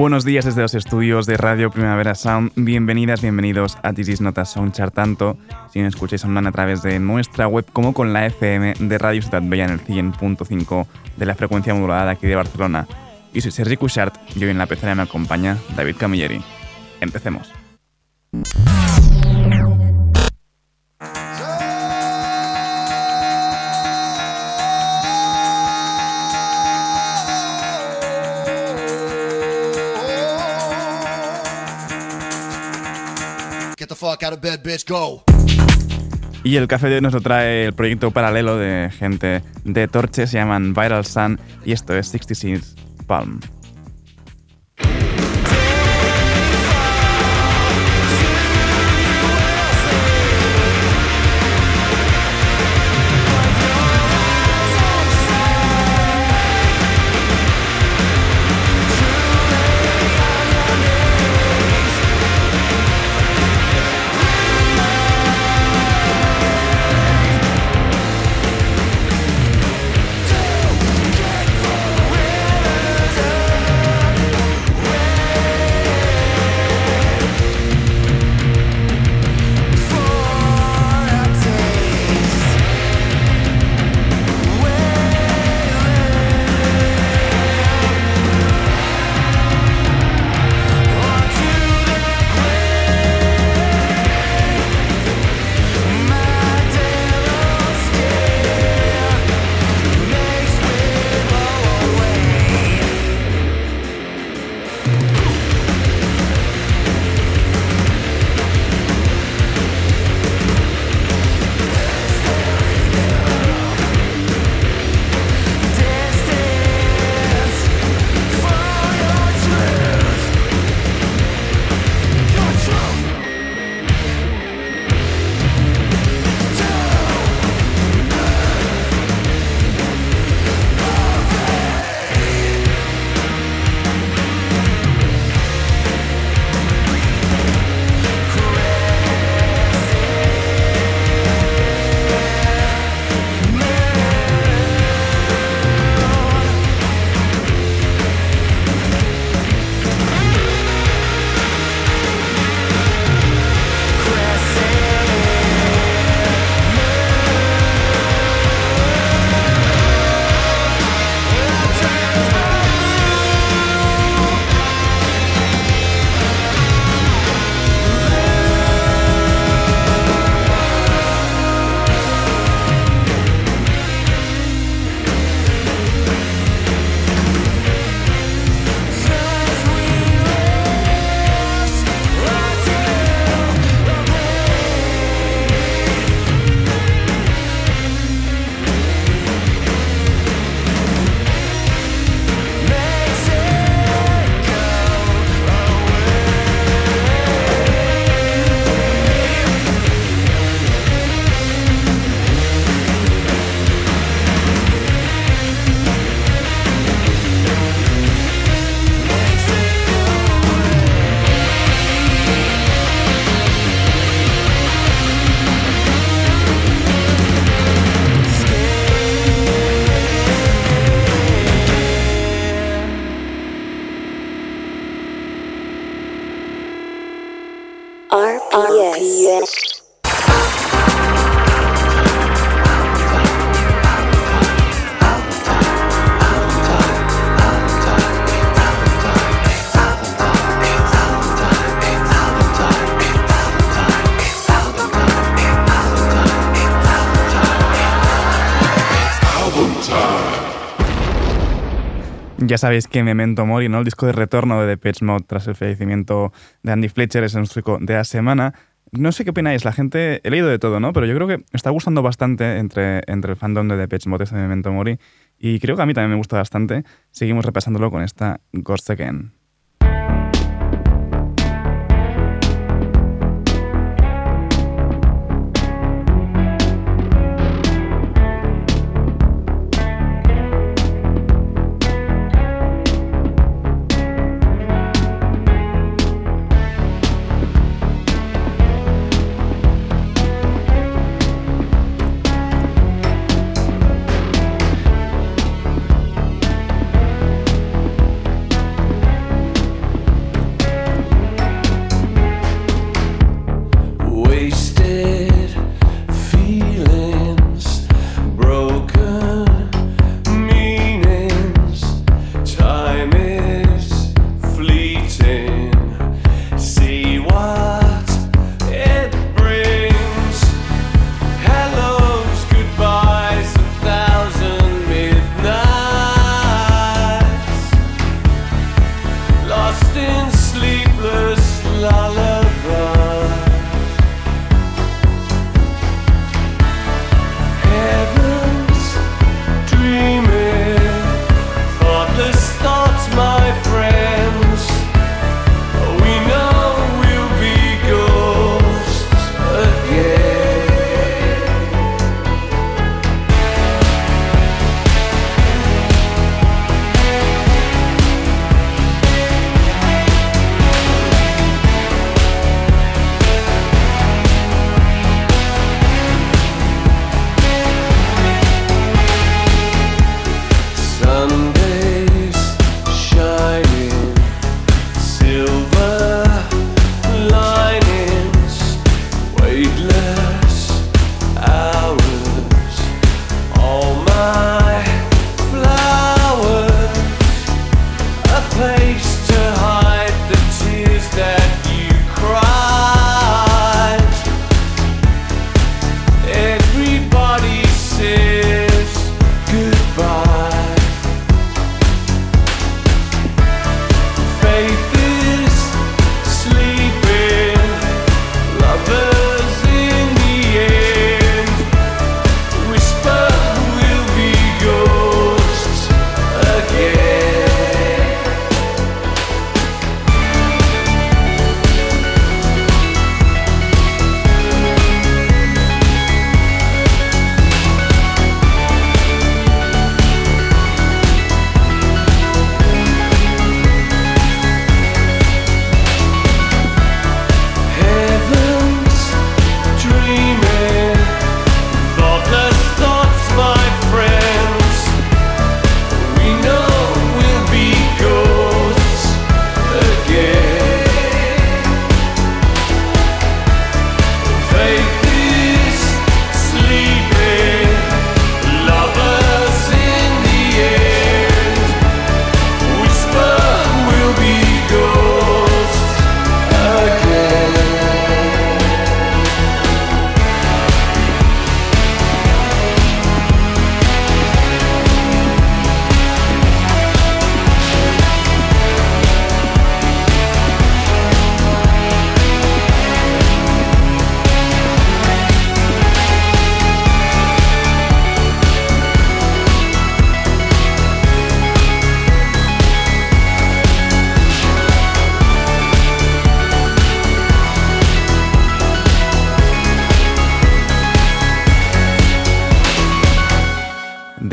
Buenos días desde los estudios de Radio Primavera Sound. Bienvenidas, bienvenidos a This Is Not a Soundchart tanto si nos escucháis online a través de nuestra web como con la FM de Radio Ciudad Bella en el 100.5 de la frecuencia modulada aquí de Barcelona. Y soy Sergi Cushart y hoy en la pecera me acompaña David Camilleri. Empecemos. Y el café de hoy nos lo trae el proyecto paralelo de gente de Torche, se llaman Viral Sun y esto es 66 Palm. Sabéis que Memento Mori, ¿no? el disco de retorno de Depeche Mode tras el fallecimiento de Andy Fletcher, es el músico de la semana. No sé qué opináis, la gente, he leído de todo, ¿no? Pero yo creo que está gustando bastante entre, entre el fandom de Depeche Mode este Memento Mori y creo que a mí también me gusta bastante. Seguimos repasándolo con esta Ghost Again.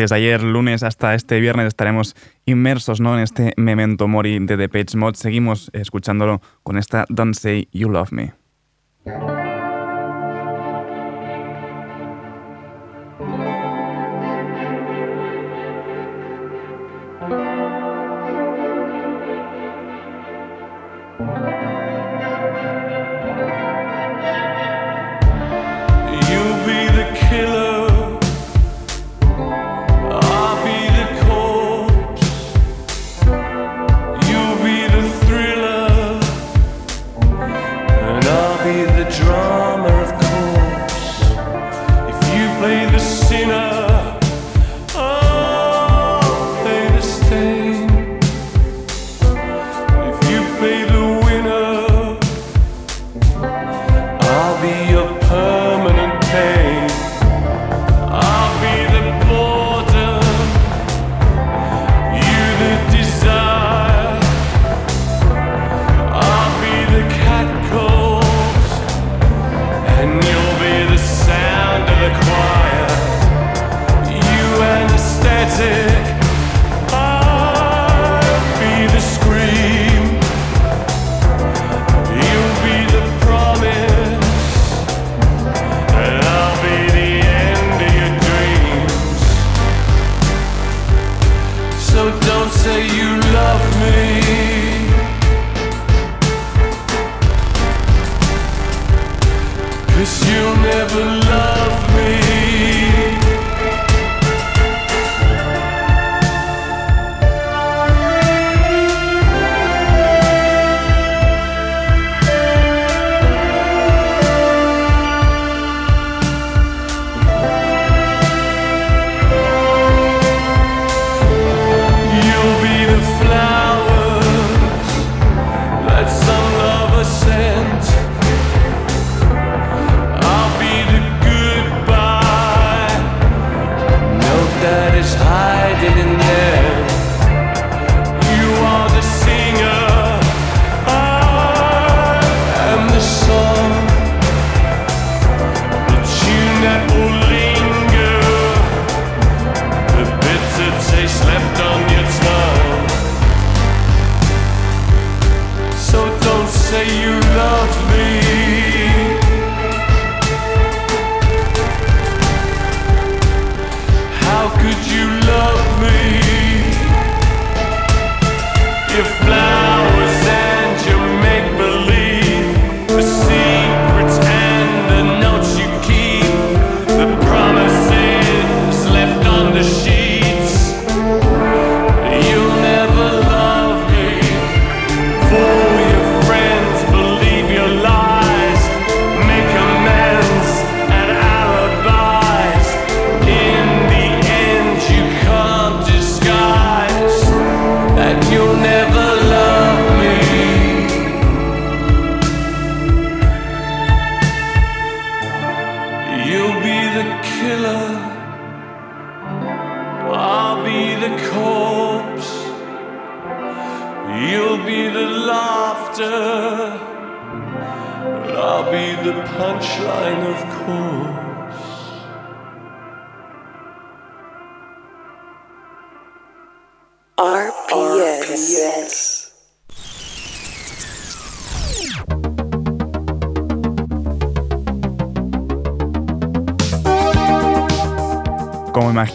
Desde ayer lunes hasta este viernes estaremos inmersos ¿no? en este memento mori de The Page Mod. Seguimos escuchándolo con esta Don't Say You Love Me.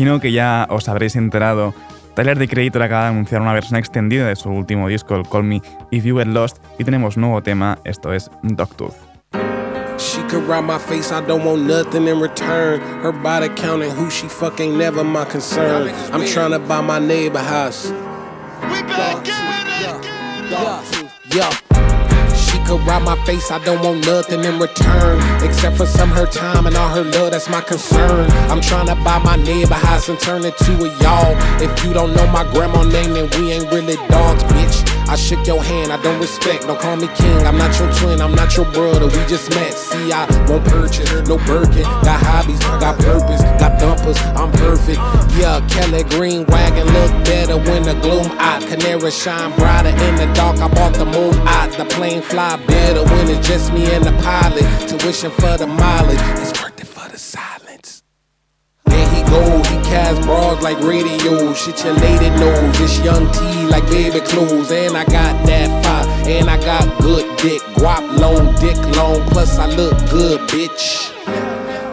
Imagino que ya os habréis enterado. Tyler The Creator acaba de anunciar una versión extendida de su último disco, el Call Me If You Get Lost, y tenemos nuevo tema, esto es Dogtooth. She could ride my face, I don't want nothing in return. Her body counting who she fucking never my concern. I'm trying to buy my neighbor house. We back yeah, yeah. Could ride my face, I don't want nothing in return. Except for some her time and all her love, that's my concern. I'm trying to buy my neighbor house and turn it to a y'all. If you don't know my grandma name, then we ain't really dogs, bitch. I shook your hand, I don't respect. Don't call me king, I'm not your twin, I'm not your brother. We just met. See, I won't purchase no Birkin. Got hobbies, got purpose, got dumpers, I'm perfect. Yeah, Kelly Green wagon look better when the gloom out. Canary shine brighter in the dark. I bought the moon out. The plane fly better when it's just me and the pilot. Tuition for the mileage, it's gold. He cast bras like radio. Shit your lady knows. This young T like baby clothes. And I got that fire. And I got good dick. Guap long, dick long. Plus I look good, bitch.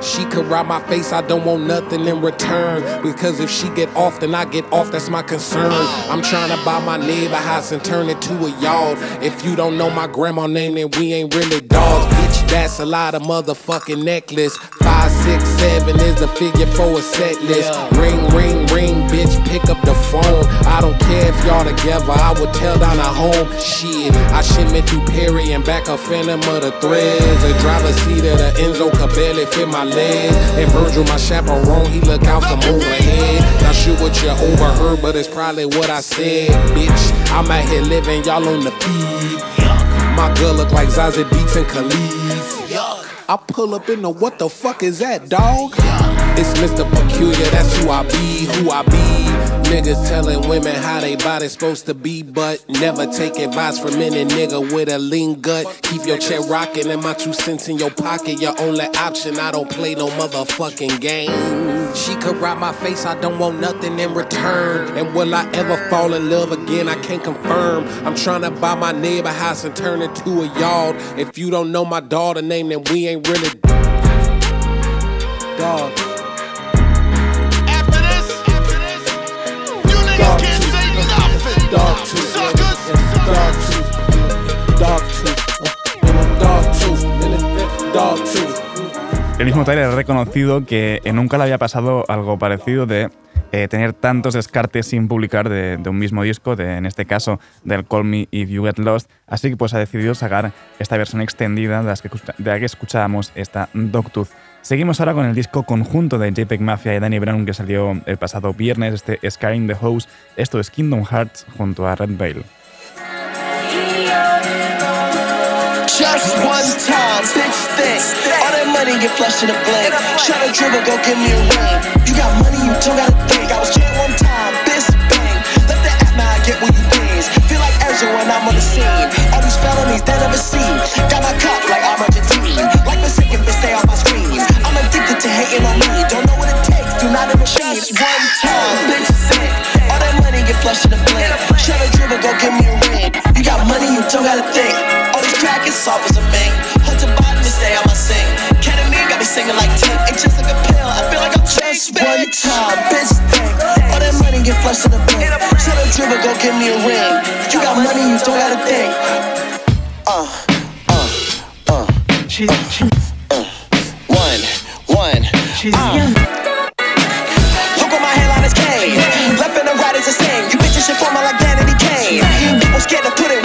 She could ride my face, I don't want nothing in return. Because if she get off, then I get off, that's my concern. I'm trying to buy my neighbor house and turn it to a yard. If you don't know my grandma name, then we ain't really dogs. That's a lot of motherfucking necklace. Five, six, seven is the figure for a set list. Ring, ring, ring, bitch, pick up the phone. I don't care if y'all together, I would tell down a home. Shit, I shipment through Perry and back a phantom of the threads. A driver's seat of the Enzo could barely fit my leg. And Virgil, my chaperone, he look out from overhead. Not sure what you overheard, but it's probably what I said. Bitch, I'm out here living, y'all on the feed. My girl look like Zazie Beetz and Khalees. I pull up in the what the fuck is that, dog? It's Mr. Peculiar, that's who I be, who I be. Niggas telling women how they body supposed to be, but never take advice from any nigga with a lean gut. Keep your chair rocking and my two cents in your pocket. Your only option, I don't play no motherfucking game. She could ride my face, I don't want nothing in return. And will I ever fall in love again? I can't confirm. I'm trying to buy my neighbor house and turn it to a yard. If you don't know my daughter name, then we ain't really dogs. El mismo Tyler ha reconocido que nunca le había pasado algo parecido de eh, tener tantos descartes sin publicar de, un mismo disco, de, en este caso del Call Me If You Get Lost, así que pues ha decidido sacar esta versión extendida de, la que escuchábamos, esta Dogtooth. Seguimos ahora con el disco conjunto de JPEG Mafia y Danny Brown que salió el pasado viernes, este Skying the House. Esto es Kingdom Hearts junto a Red Veil. Just time, thick. All that money get flushed in a blink. Try to dribble, go give me a ring. You got money, you don't gotta think. I was jail one time, bitch bang. Left the app, now I get what you things. Feel like Ezra when I'm on the scene. All these felonies they never seen. Got my cup like I'm Argentine. Like the second bitch, stay on my screen. I'm addicted to hating on me. Don't know what it takes, do not ever Just one time, bitch thick. All that money get flushed in a blink. Try to dribble, go give me a ring. You got money, you don't gotta think All this crack is soft as a body to stay on my sink. Ketamine got me singing like 10. Ain't just like a pill, I feel like I'm just one time, bitch. Think. rush to the bank. Tell the dribble, go give me a ring. You got money, you don't gotta think. Uh, uh, uh. She's, she's, uh. One, one. She's uh. Look at my hairline is cane. Left and the right is the same. You bitches shit formal like Danny Kane. People scared to put in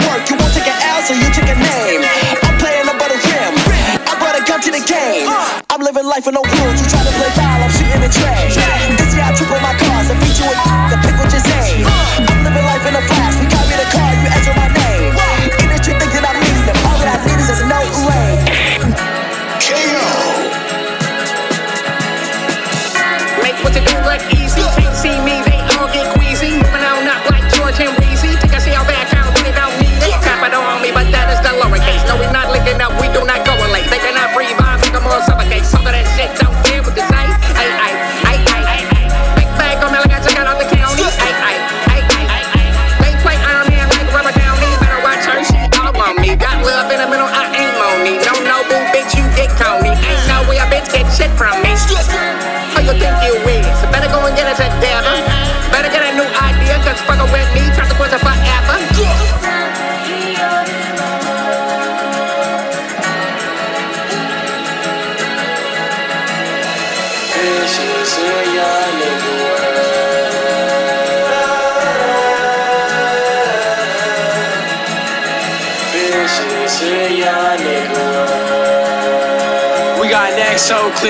life with no rules. You try to play foul, I'm shooting the tray.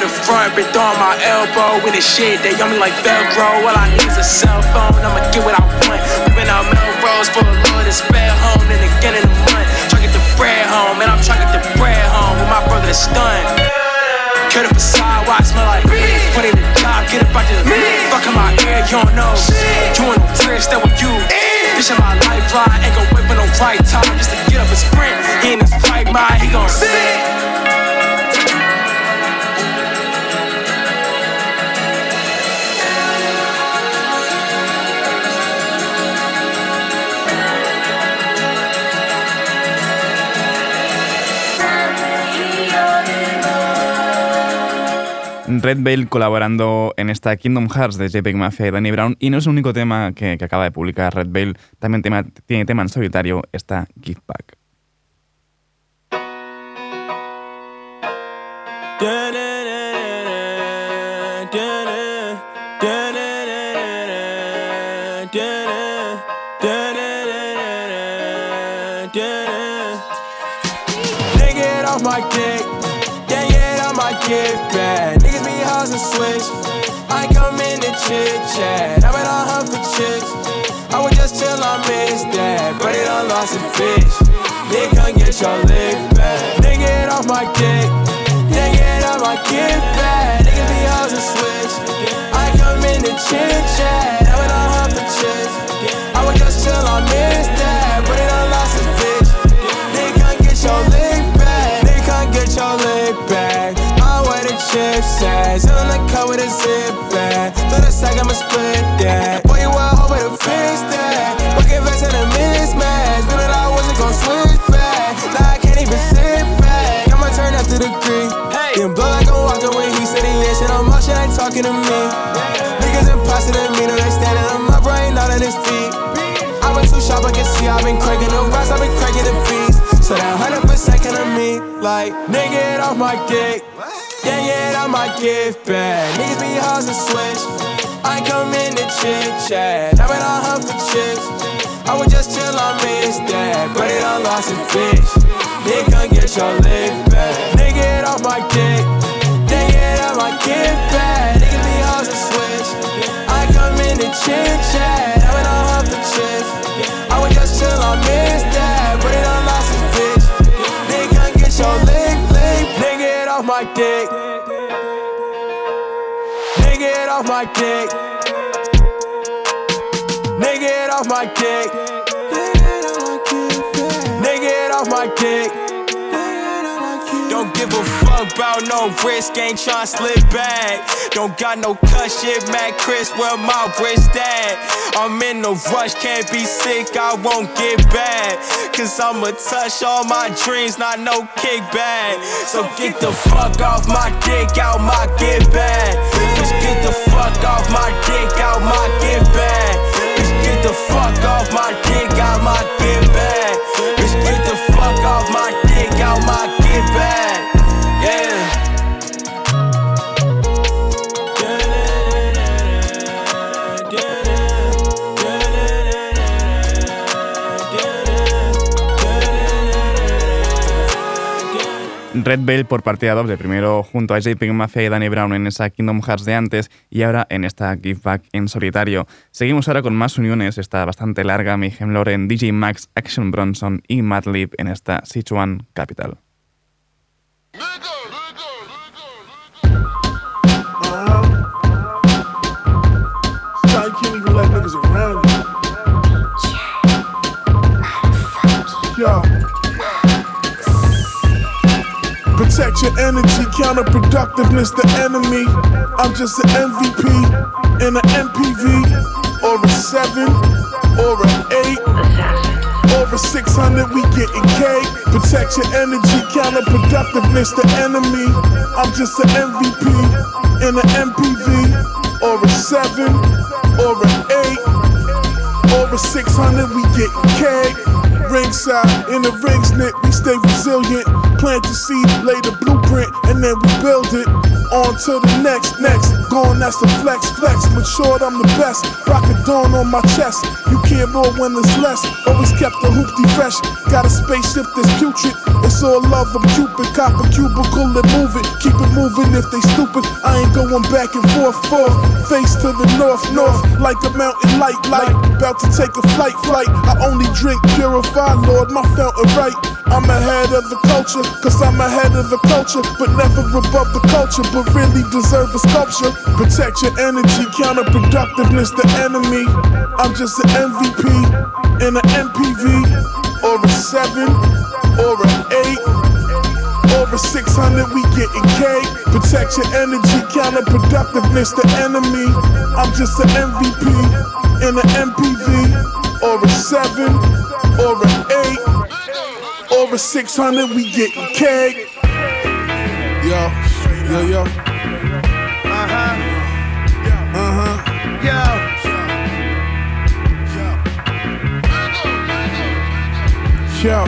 The front, been throwing my elbow in the shit. They on me like Velcro. All I need is a cell phone, I'ma get what I want. Been out Melrose for a load of spare home, then again in the month. Try to get the bread home, and I'm trying to get the bread home with my brother the stun. Cut up a sidewalk, smell like Put in the job, get up out the Fuck in my ear, you don't know. You ain't no that with you. Bitch, in my lifeline, ain't gon' wait for no right time just to get up and sprint. He in his right mind, he gon' sit. Red Veil colaborando en esta Kingdom Hearts de JPEG Mafia y Danny Brown. Y no es el único tema que, acaba de publicar Red Veil. También tiene tema en solitario, esta Give Back. Chit chat. I been on her for chicks. I would just chill, I miss that. But it done lost a bitch. They come get your lick back. They get off my dick, yeah, yeah, on my get back. Niggas be hoes and switch. I come in to chit chat. Wear the chips. On the car with a zip back. Through the sack, I'ma split that. Boy, you well over to fix that. Bucket vest and a mismatch. Knew that I wasn't gon' switch back. Now I can't even sit back. I'ma turn up to the creek. Then blow like I'm walking when he said he is. I'm shit ain't talking to me. Niggas imposter to me. No, they standing on my brain, not on his feet. I've been too sharp, I can see I've been cranking the rocks, I've been cranking the beats. So that 100% kind of me, like, nigga, get off my dick. Yeah, yeah, that my gift back. Niggas be and switch. I come in to chit chat. I've been on her for chicks. I would just chill, I miss that. But it done lost a bitch. Can't get your leg back. Nigga, get off my dick. give a fuck about no risk, ain't tryna slip back. Don't got no cut shit, Matt Chris, where my wrist at? I'm in no rush, can't be sick, I won't get back. Cause I'ma touch all my dreams, not no kickback. So get the fuck off my dick, out my get back. Just get the fuck off my dick, out my get back. Just get the fuck off my dick, out my get back. Just get the fuck off my dick, out my get back. Red Bell por partida doble, primero junto a JP Mafia y Danny Brown en esa Kingdom Hearts de antes y ahora en esta Give Back en solitario. Seguimos ahora con más uniones, está bastante larga, Mayhem Loren, DJ Max, Action Bronson y Madlib en esta Sichuan Capital. Protect your energy, counterproductiveness, the enemy. I'm just an MVP in an MPV, or a 7, or an 8. Over 600, we getting K. Protect your energy, counterproductiveness, the enemy. I'm just an MVP in an MPV, or a 7, or an 8. Over 600, we getting K. Ringside, in the rings knit, we stay resilient. Plant the seed, lay the blueprint, and then we build it. On to the next, next. Going, that's the flex, flex. Matured, I'm the best. Rock a dawn on my chest. You can't when there's less. Always kept the hoopty fresh. Got a spaceship that's putrid. It's all love, I'm Cupid. Cop a cubicle and move it. Keep it moving if they stupid. I ain't going back and forth, forth. Face to the north, north. Like a mountain light, light. About to take a flight, flight. I only drink purified Lord, my fountain right. I'm ahead of the culture, cause I'm ahead of the culture, but never above the culture, but really deserve a sculpture. Protect your energy, counterproductiveness, the enemy. I'm just an MVP in an MPV, or a 7, or an 8. Over 600, we getting K. Protect your energy, counterproductiveness, the enemy. I'm just an MVP in an MPV, or a 7 or an eight, over 600, we getting keg. Yo, yo, yo. Yo.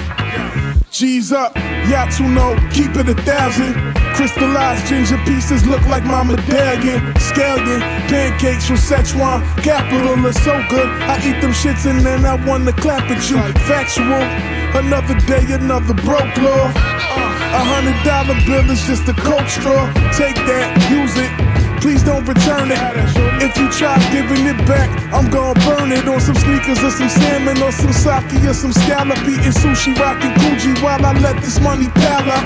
G's up, know, keep it a thousand. Crystallized ginger pieces look like my medallion. Scallion, pancakes from Szechuan. Capital is so good. I eat them shits and then I wanna clap at you. Factual. Another day, another broke law. Uh, a hundred dollar bill is just a coke straw. Take that, use it. Please don't return it. If you try giving it back, I'm gonna burn it on some sneakers or some salmon or some sake or some scallop eating sushi, rocking Gucci while I let this money pile up.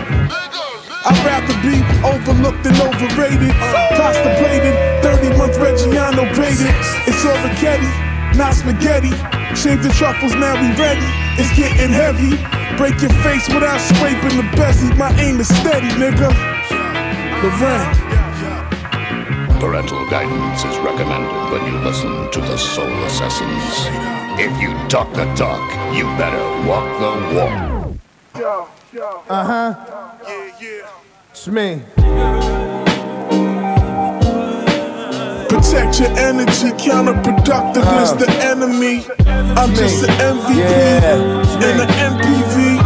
I'd rather be overlooked than overrated. Pasta plated, 30 month Reggiano braided. It's Richetti, not spaghetti. Shave the truffles, now we ready. It's getting heavy. Break your face without scraping the bezzy. My aim is steady, nigga. Lorraine. Parental guidance is recommended when you listen to the Soul Assassins. If you talk the talk, you better walk the walk. Uh huh. It's me. Protect your energy, counterproductiveness, uh, the enemy. I'm just an MVP yeah, in an MPV.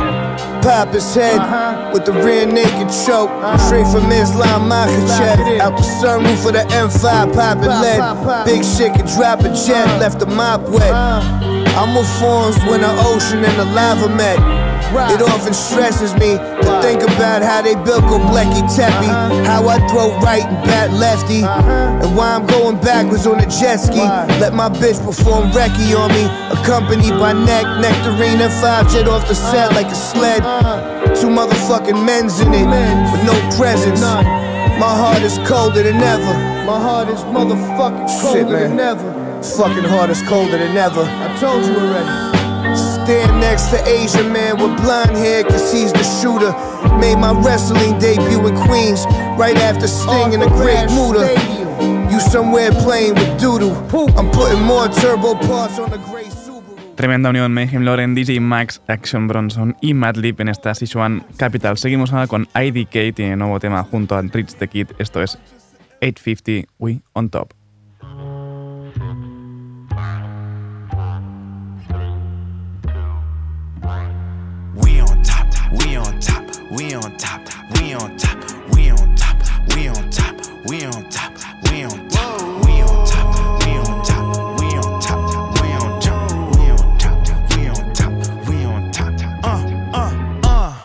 Pop his head uh-huh. with the rear naked choke. Uh-huh. Straight from Islam Makhachev. Out the sunroof of the M5, poppin' lead. Pop, pop. Big shit can drop a jet, uh-huh. left the mop wet. Uh-huh. I'm with forms when the ocean and the lava met. It often stresses me to think about how they built Göbekli Tepe, uh-huh. how I throw right and bat lefty, uh-huh. and why I'm going backwards on a jet ski. Let my bitch perform recce on me, accompanied by neck, nectarine, and five jet off the set like a sled. Two motherfucking men's in it, with no presents. My heart is colder than ever. My heart is motherfucking colder Shit, than ever. Fucking heart is colder than ever. I told you already. Stand next to Asian man with blonde hair, cause he's the shooter. Made my wrestling debut in Queens, right after Sting in a great mood. You somewhere playing with doodle. I'm putting more turbo parts on the gray Tremenda unión, Mayhem Loren, DJ Max, Action Bronson y Madlib en esta Sichuan Capital. Seguimos ahora con IDK, tiene nuevo tema junto a Rich the Kid, esto es 850 We on Top. Top, we on top, we on top, we on top, we on top, we on top, we on top, we on top, we on top, we on top, we on top, we on top, we on top. Uh, uh, uh.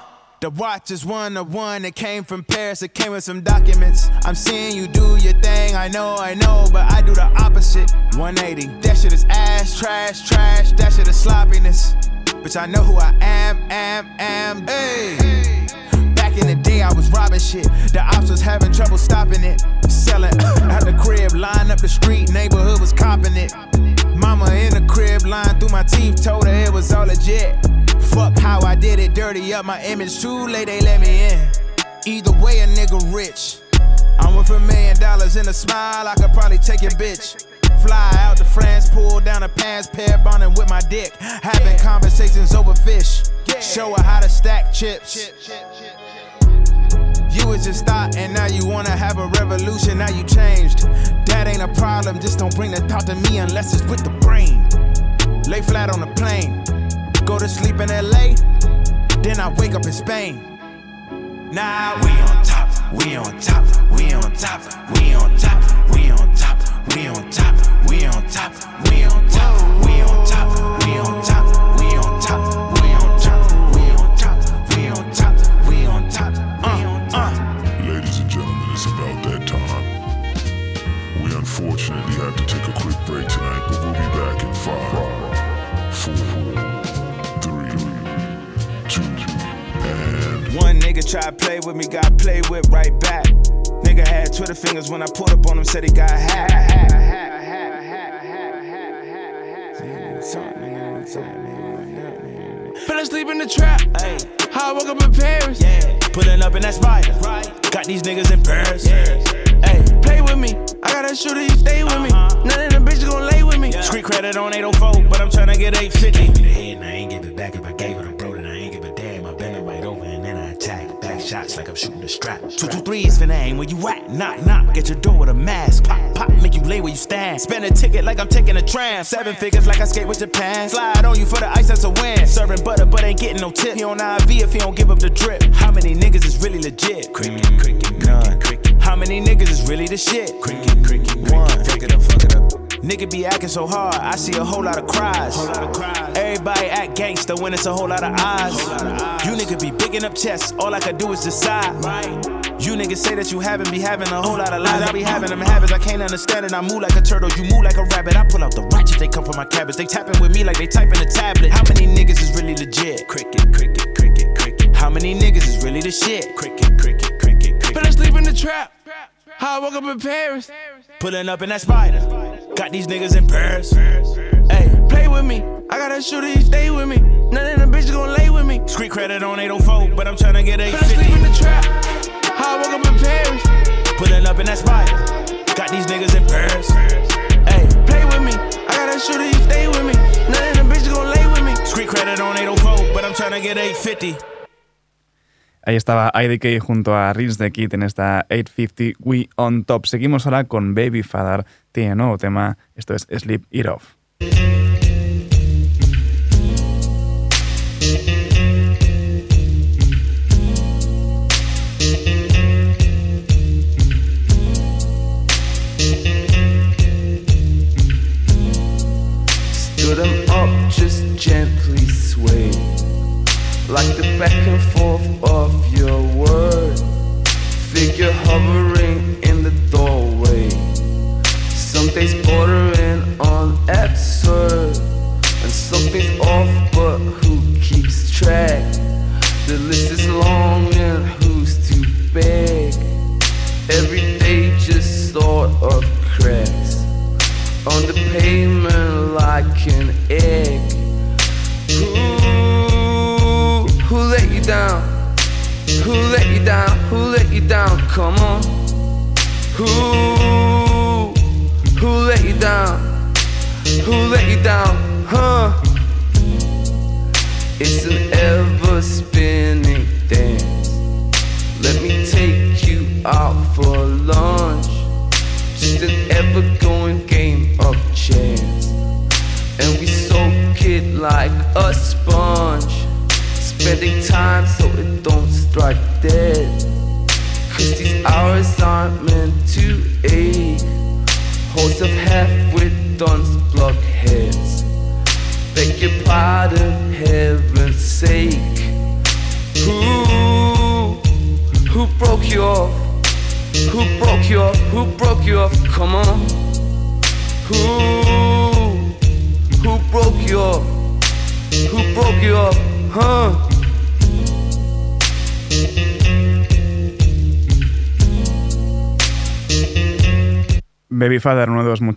The watch is one of one. It came from Paris, it came with some documents. I'm seeing you do your thing. I know, I know, but I do the opposite. 180. That shit is ass, trash, trash. That shit is sloppiness. Bitch, I know who I am, am, am. Hey. The day, I was robbing shit. The ops was having trouble stopping it. Selling at the crib, line up the street, neighborhood was copping it. Mama in the crib, lying through my teeth, told her it was all legit. Fuck how I did it, dirty up my image. Too late, they let me in. Either way, a nigga rich. I'm worth a million dollars in a smile, I could probably take your bitch. Fly out to France, pull down a pants, pair bonding with my dick. Having conversations over fish. Show her how to stack chips. You was just thought, and now you wanna have a revolution. Now you changed. That ain't a problem, just don't bring the thought to me unless it's with the brain. Lay flat on the plane. Go to sleep in LA, then I wake up in Spain. Now we on top, we on top, we on top, we on top, we on top, we on top, we on top, we on top, we on top, we on top, One nigga tried to play with me, got played with right back. Nigga had Twitter fingers when I pulled up on him, said he got hacked. Fell asleep in the trap. Hey, How I woke up in Paris. yeah, pulling up in that spider. Right, got these niggas in Paris. Hey, play with me. I got a shooter, you stay with me. Uh-huh. None of them bitches gon' lay with me. Street credit on 804, but I'm tryna get 850. the head and I ain't give it back. If I gave it shots like I'm shooting a strap. Two is finna aim where you at. Knock knock, get your door with a mask. Pop pop, make you lay where you stand. Spend a ticket like I'm taking a tram. Seven figures like I skate with Japan. Slide on you for the ice, that's a win. Serving butter, but ain't getting no tip. He on IV if he don't give up the drip. How many niggas is really legit? Cricket, cricket, None. How many niggas is really the shit? Cricket, cricket. One. Fuck it up, fuck it up. Nigga be acting so hard, I see a whole lot of cries. Everybody act gangster when it's a whole lot of eyes. You nigga be bigging up chests, all I can do is decide. You niggas say that you haven't be having a whole lot of lies. I be having them habits, I can't understand it. I move like a turtle, you move like a rabbit. I pull out the ratchet, they come from my cabbage. They tapping with me like they typing a tablet. How many niggas is really legit? Cricket, cricket, cricket, cricket. How many niggas is really the shit? Cricket, cricket, cricket, cricket. Fell cricket. asleep in the trap. How I woke up in Paris. Pulling up in that spider. Got these niggas in Paris. With me. I got a shooter, you stay with me. None of them bitches gon' lay with me. Street credit on 804, but I'm tryna get Fell asleep in 850. the trap. How I woke up in Paris. Pulling up in that spider. Got these niggas in Paris. Hey, play with me. I got a shooter, you stay with me. None of them bitches gon' lay with me. Street credit on 804, but I'm tryna get 850. Ahí estaba IDK junto a Rince the Kid en esta 850 We on Top. Seguimos ahora con Baby Father. Tiene nuevo tema. Esto es Sleep It Off.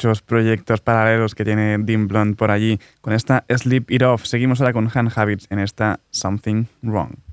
Muchos proyectos paralelos que tiene Dean Blunt por allí. Con esta Sleep It Off, seguimos ahora con Han Habits en esta Something Wrong.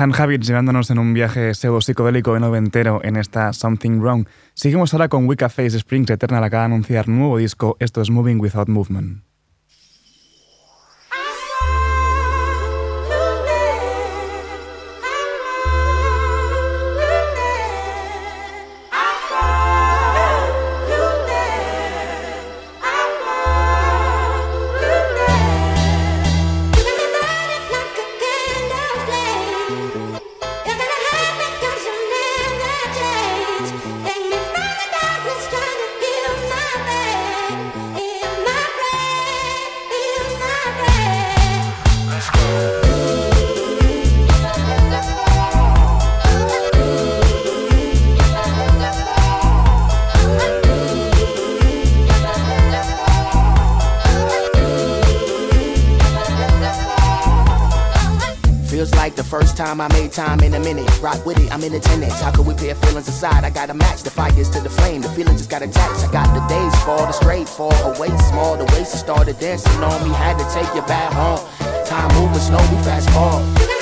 Han Habits llevándonos en un viaje pseudo psicodélico de noventero en esta Something Wrong. Seguimos ahora con Wicca Face Springs Eternal, acaba de anunciar nuevo disco. Esto es Moving Without Movement. Time I made time in a minute. Rock with it, I'm in attendance. How could we pair feelings aside? I gotta match the fires to the flame. The feeling just got attached. I got the days fall, the straight fall away small. The waist started dancing on me. Had to take you back home. Time moving slow, we fast forward.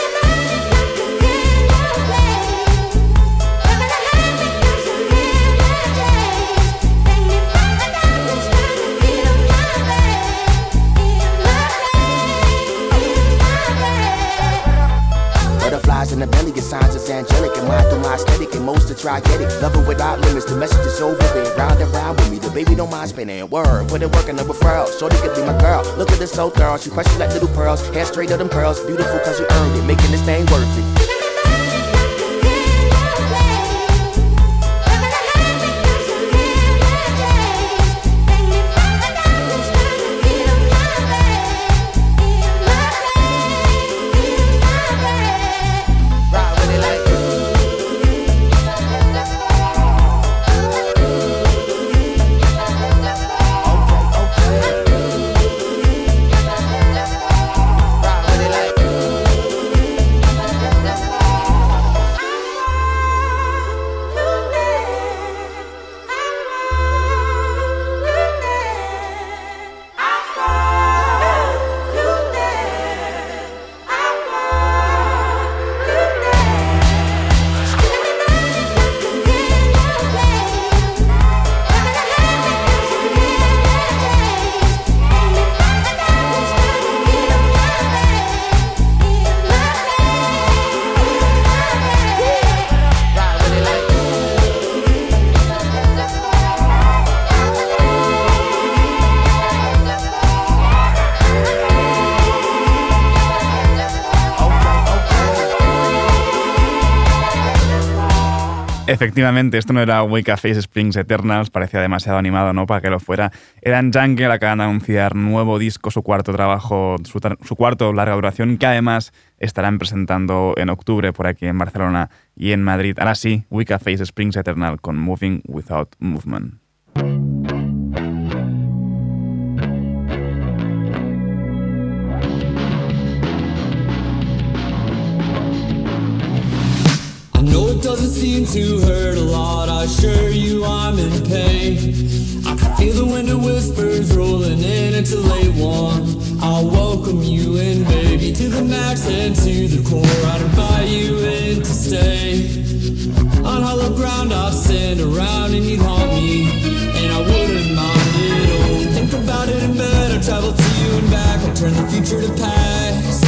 Signs is angelic and mind through my aesthetic and most of try get it. Love it without limits, the message is over it. Round and round with me, the baby don't mind spinning. Word, put it work in the referral. Shorty could be my girl. Look at this so girl, she precious like little pearls. Hair straight of them pearls, beautiful cause you earned it. Making this thing worth it. Efectivamente, esto no era Wake Face Springs Eternals, parecía demasiado animado, ¿no? Para que lo fuera. Eran Jungle, acaban de anunciar nuevo disco, su cuarto trabajo, su, cuarto larga duración, que además estarán presentando en octubre por aquí en Barcelona y en Madrid. Ahora sí, Wake Face Springs Eternal con Moving Without Movement. Doesn't seem to hurt a lot. I assure you I'm in pain. I can feel the winter whispers rolling in into late one. I'll welcome you in, baby, to the max and to the core. I'd invite you in to stay. On hollow ground, I'd stand around and you'd haunt me, and I wouldn't mind it all. Think about it in bed, I travel to you and back. I turn the future to past.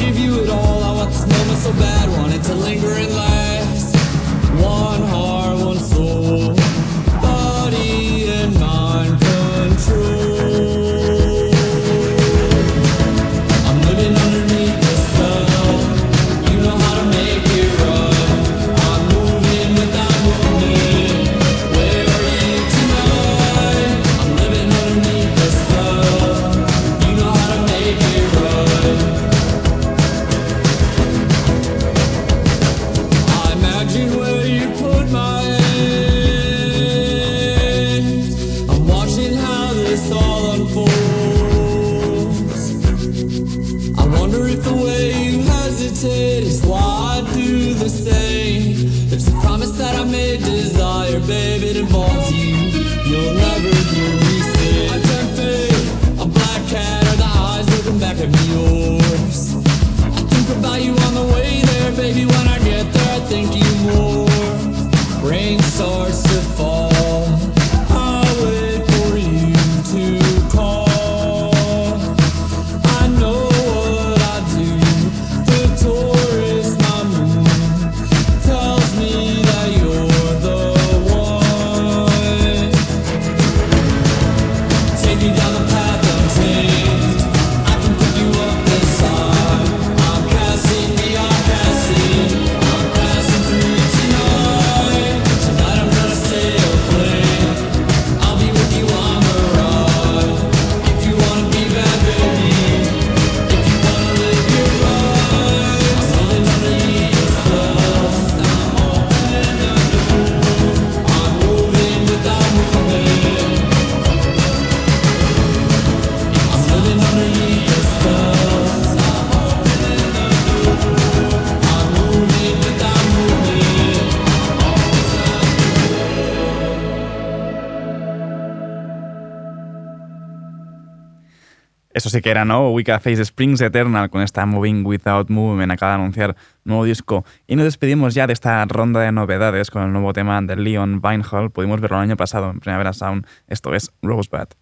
Give you it all. I want this moment so bad, want it to linger and last. One heart, one soul, Eso sí que era, ¿no? Wicca Face Springs Eternal con esta Moving Without Movement. Acaba de anunciar nuevo disco. Y nos despedimos ya de esta ronda de novedades con el nuevo tema de Leon Vinehall. Pudimos verlo el año pasado en Primavera Sound. Esto es Rosebud.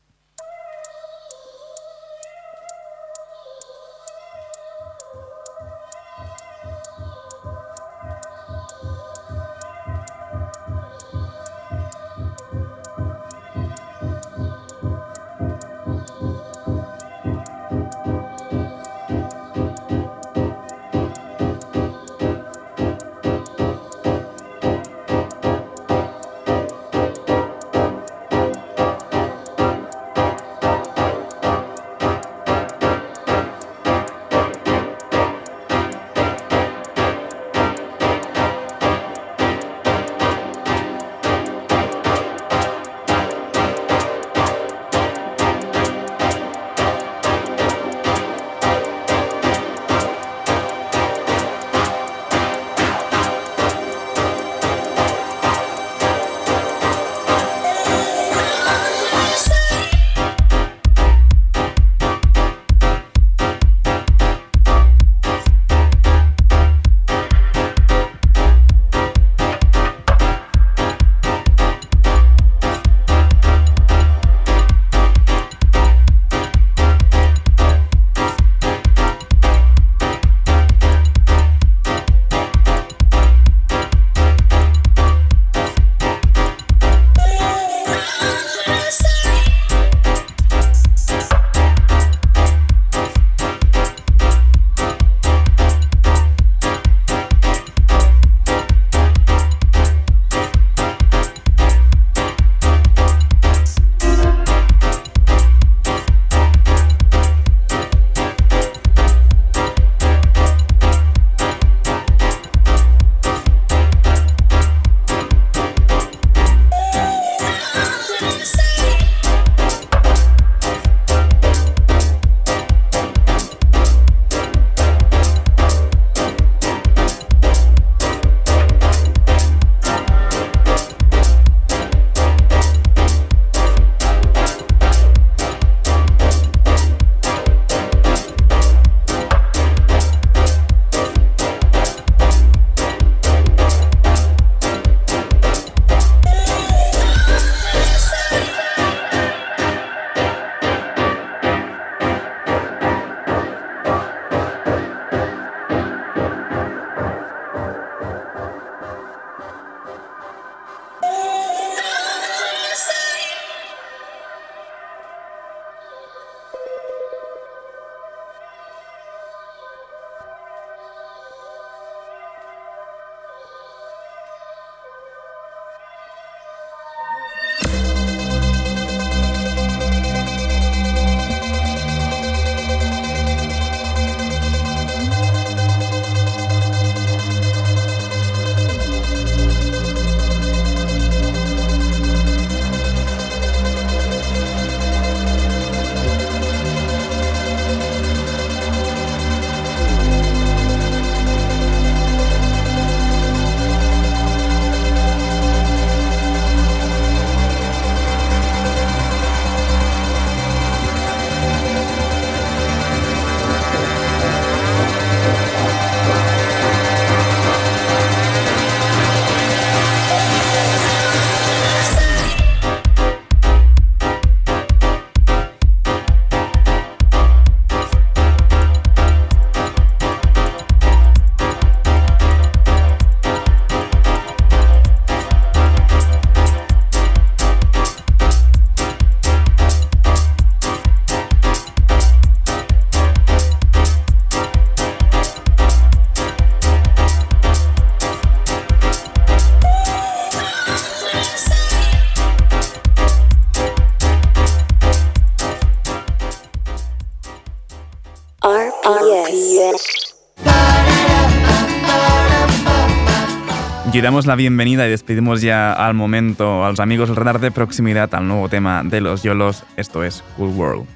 Damos la bienvenida y despedimos ya al momento a los amigos del radar de proximidad al nuevo tema de los Yolos, esto es Cool World.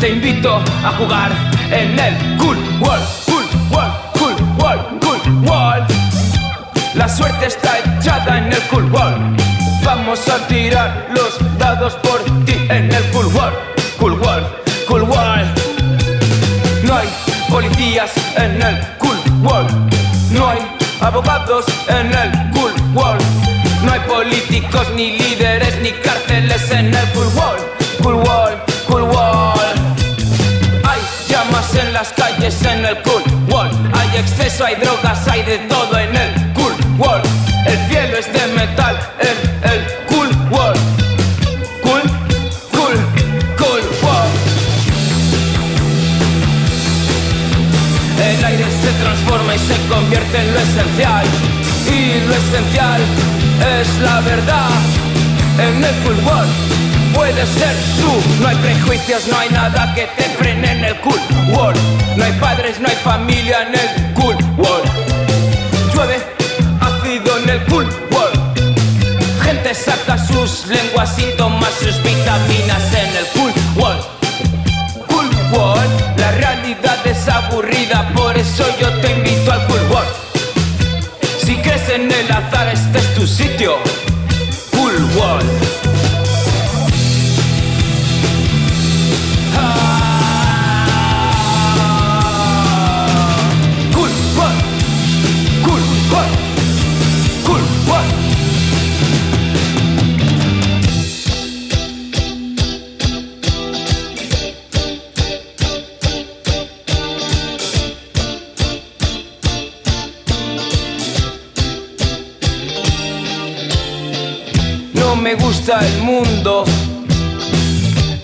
Te invito a jugar en el La suerte está echada en el Cool World. Vamos a tirar los dados por ti en el Cool World, Cool World, Cool World. No hay policías en el Cool World. No hay abogados en el Cool World. No hay políticos, ni líderes, ni cárceles en el Cool World, Cool World, Cool World. Hay llamas en las calles en el Cool World. Hay exceso, hay drogas, hay de todo en el Y lo esencial es la verdad. En el world puedes ser tú. No hay prejuicios, no hay nada que te frene en el cool world. No hay padres, no hay familia en el cool world. Llueve ácido en el cool world. Gente saca sus lenguas y toma sus vitaminas en el cool world. Cool world, la realidad es aburrida, por eso yo te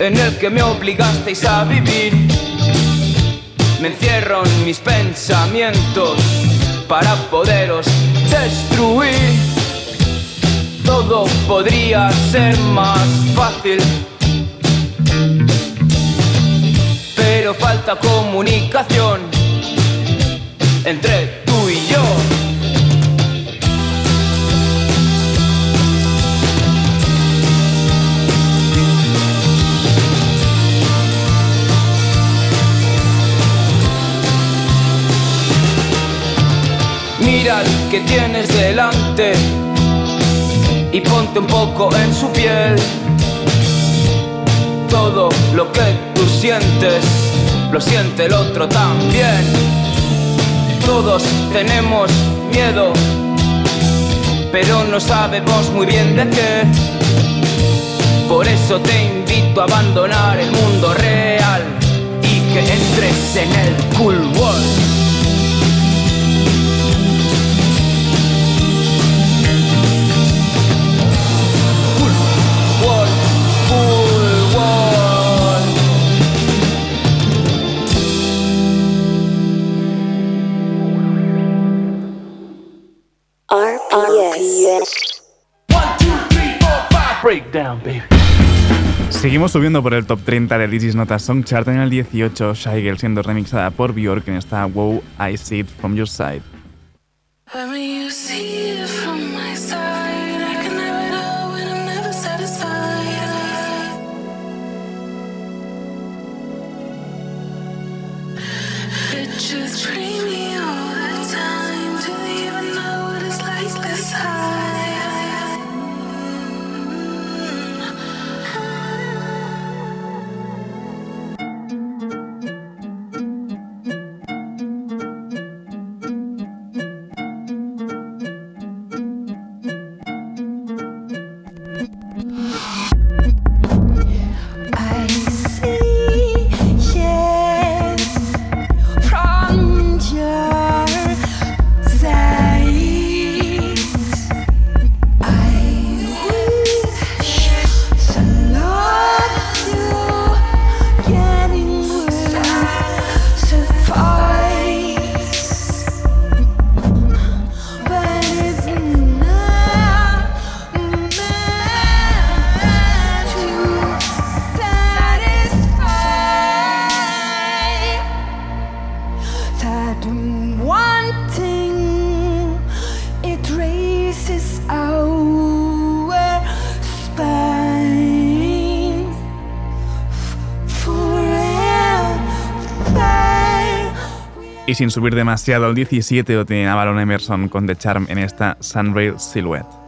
en el que me obligasteis a vivir. Me encierro en mis pensamientos para poderos destruir. Todo podría ser más fácil, pero falta comunicación entre tú y yo. Mira al que tienes delante y ponte un poco en su piel. Todo lo que tú sientes, lo siente el otro también. Todos tenemos miedo, pero no sabemos muy bien de qué. Por eso te invito a abandonar el mundo real y que entres en el cool world. Baby. Seguimos subiendo por el top 30 del This Is Not a Song Chart en el 18, Shy Girl siendo remixada por Bjork en esta Wow, I See It From Your Side. Y sin subir demasiado al 17 lo tiene Avalon Emerson con The Charm en esta Sunrail Silhouette.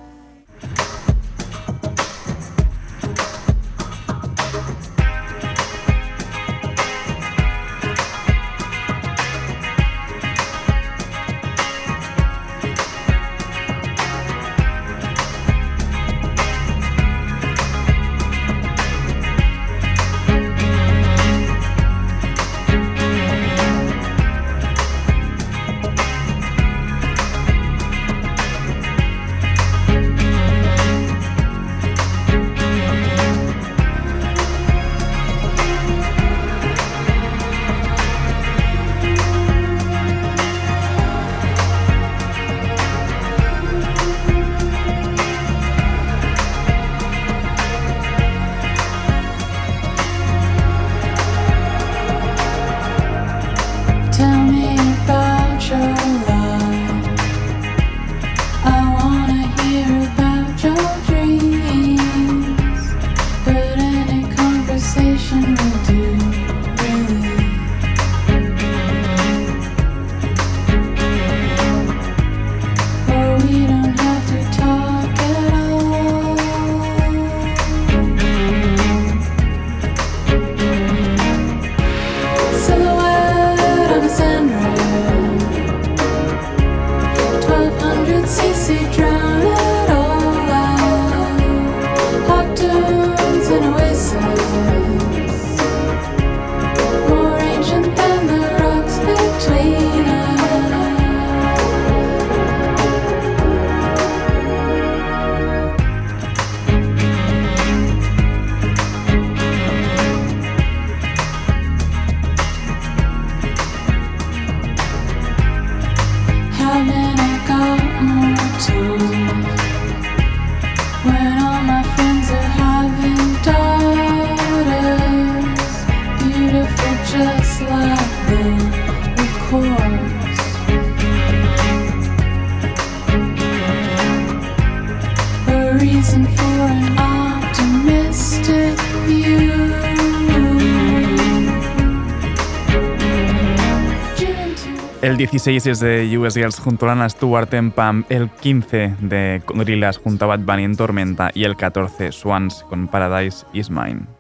16 es de US Girls junto a Lana Stewart en Pam, el 15 de Gorillaz junto a Bad Bunny en Tormenta y el 14 Swans con Paradise Is Mine.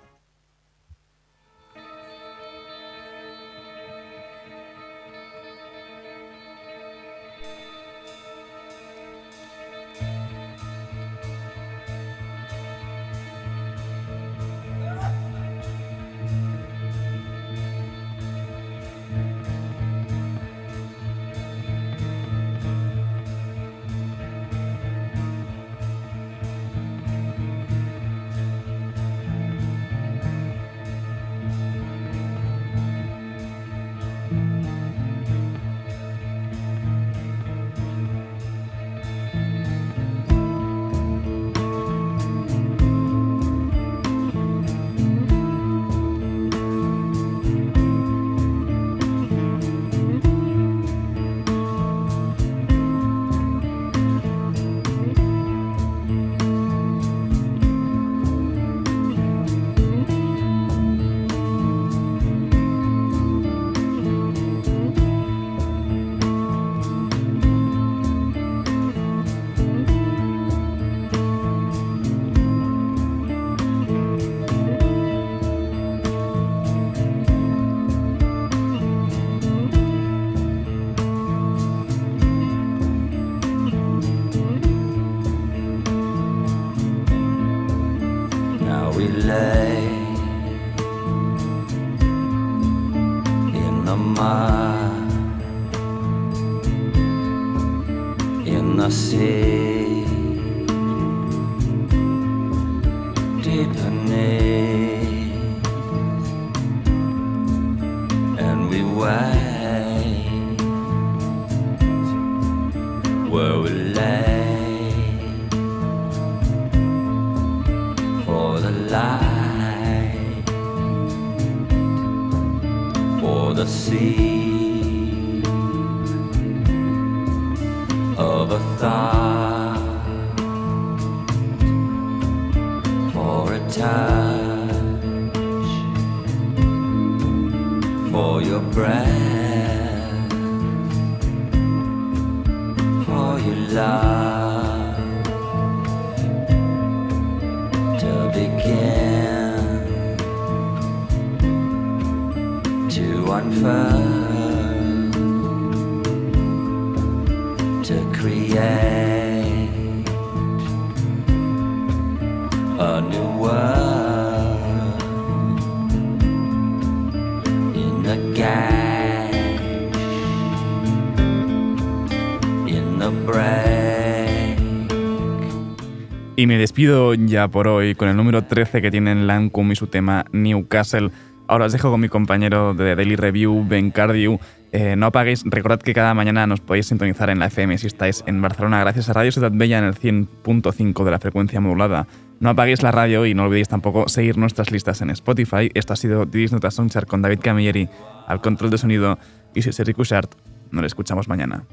Me despido ya por hoy con el número 13 que tienen Lancome y su tema Newcastle. Ahora os dejo con mi compañero de Daily Review, Ben Cardew. Eh, no apaguéis, recordad que cada mañana nos podéis sintonizar en la FM si estáis en Barcelona, gracias a Radio Ciudad Bella en el 100.5 de la frecuencia modulada. No apaguéis la radio y no olvidéis tampoco seguir nuestras listas en Spotify. Esto ha sido Didis Nota Soundchart con David Camilleri al control de sonido y Sergi Cushart. Nos escuchamos mañana.